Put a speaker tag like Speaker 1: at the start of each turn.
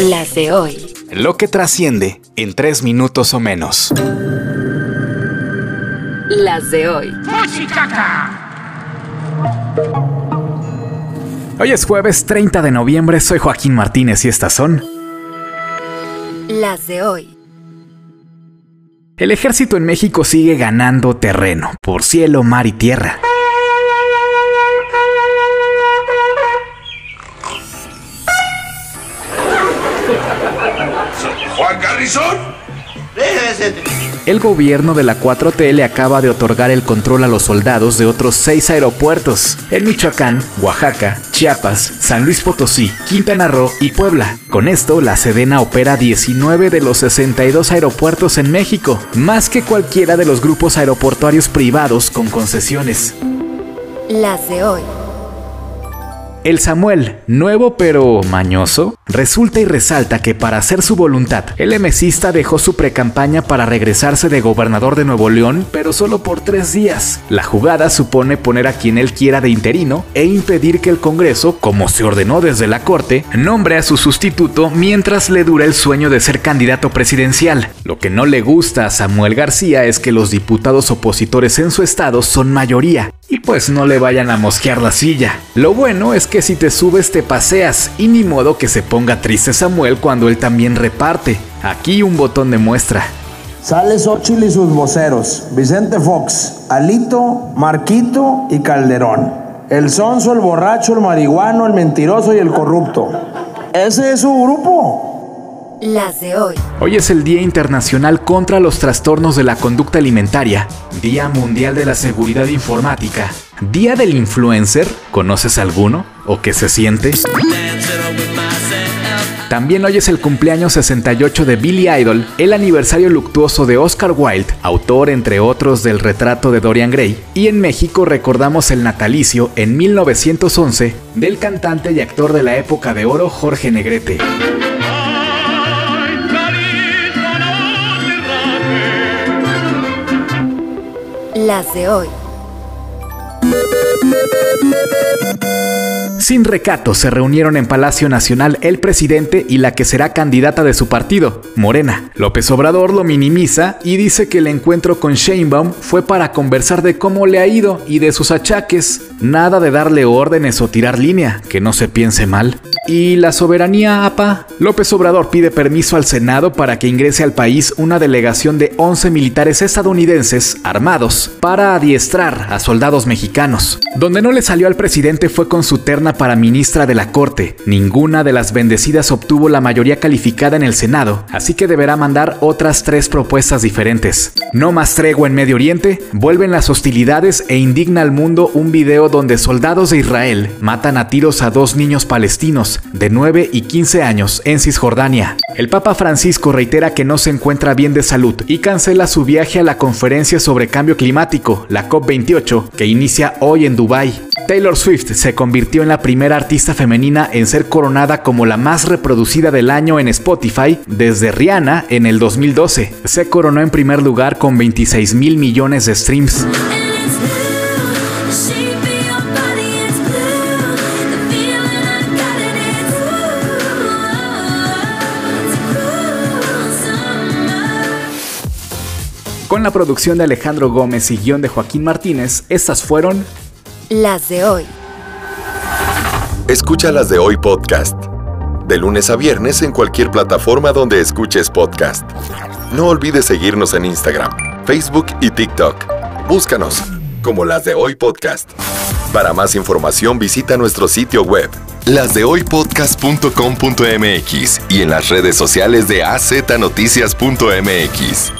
Speaker 1: Las de hoy.
Speaker 2: Lo que trasciende en tres minutos o menos.
Speaker 1: Las de hoy.
Speaker 2: Hoy es jueves 30 de noviembre, soy Joaquín Martínez y estas son...
Speaker 1: Las de hoy.
Speaker 2: El ejército en México sigue ganando terreno, por cielo, mar y tierra.
Speaker 3: Juan Carrizón.
Speaker 2: El gobierno de la 4T le acaba de otorgar el control a los soldados de otros seis aeropuertos, en Michoacán, Oaxaca, Chiapas, San Luis Potosí, Quintana Roo y Puebla. Con esto, la Sedena opera 19 de los 62 aeropuertos en México, más que cualquiera de los grupos aeroportuarios privados con concesiones.
Speaker 1: Las de hoy.
Speaker 2: El Samuel, nuevo pero mañoso, resulta y resalta que para hacer su voluntad, el MCista dejó su precampaña para regresarse de gobernador de Nuevo León, pero solo por tres días. La jugada supone poner a quien él quiera de interino e impedir que el Congreso, como se ordenó desde la Corte, nombre a su sustituto mientras le dura el sueño de ser candidato presidencial. Lo que no le gusta a Samuel García es que los diputados opositores en su estado son mayoría, y pues no le vayan a mosquear la silla. Lo bueno es que si te subes te paseas y ni modo que se ponga triste Samuel cuando él también reparte. Aquí un botón de muestra.
Speaker 4: Sale Xochitl y sus voceros, Vicente Fox, Alito, Marquito y Calderón. El sonso, el borracho, el marihuano, el mentiroso y el corrupto. Ese es su grupo.
Speaker 1: Las de hoy.
Speaker 2: Hoy es el Día Internacional contra los Trastornos de la Conducta Alimentaria, Día Mundial de la Seguridad Informática, Día del Influencer, ¿conoces alguno? ¿O qué se siente? También hoy es el cumpleaños 68 de Billy Idol, el aniversario luctuoso de Oscar Wilde, autor entre otros del retrato de Dorian Gray, y en México recordamos el natalicio en 1911 del cantante y actor de la época de oro Jorge Negrete.
Speaker 1: Las de hoy.
Speaker 2: Sin recato se reunieron en Palacio Nacional el presidente y la que será candidata de su partido, Morena. López Obrador lo minimiza y dice que el encuentro con Sheinbaum fue para conversar de cómo le ha ido y de sus achaques. Nada de darle órdenes o tirar línea, que no se piense mal. ¿Y la soberanía, APA? López Obrador pide permiso al Senado para que ingrese al país una delegación de 11 militares estadounidenses armados para adiestrar a soldados mexicanos. Donde no le salió al presidente fue con su terna para ministra de la Corte. Ninguna de las bendecidas obtuvo la mayoría calificada en el Senado, así que deberá mandar otras tres propuestas diferentes. No más tregua en Medio Oriente, vuelven las hostilidades e indigna al mundo un video donde soldados de Israel matan a tiros a dos niños palestinos de 9 y 15 años en Cisjordania. El Papa Francisco reitera que no se encuentra bien de salud y cancela su viaje a la conferencia sobre cambio climático, la COP28, que inicia hoy en Dubái. Taylor Swift se convirtió en la primera artista femenina en ser coronada como la más reproducida del año en Spotify desde Rihanna en el 2012. Se coronó en primer lugar con 26 mil millones de streams. Con la producción de Alejandro Gómez y guion de Joaquín Martínez, estas fueron
Speaker 1: Las de hoy.
Speaker 5: Escucha las de hoy podcast. De lunes a viernes en cualquier plataforma donde escuches podcast. No olvides seguirnos en Instagram, Facebook y TikTok. Búscanos como las de hoy podcast. Para más información visita nuestro sitio web, lasdehoypodcast.com.mx y en las redes sociales de AZNoticias.mx.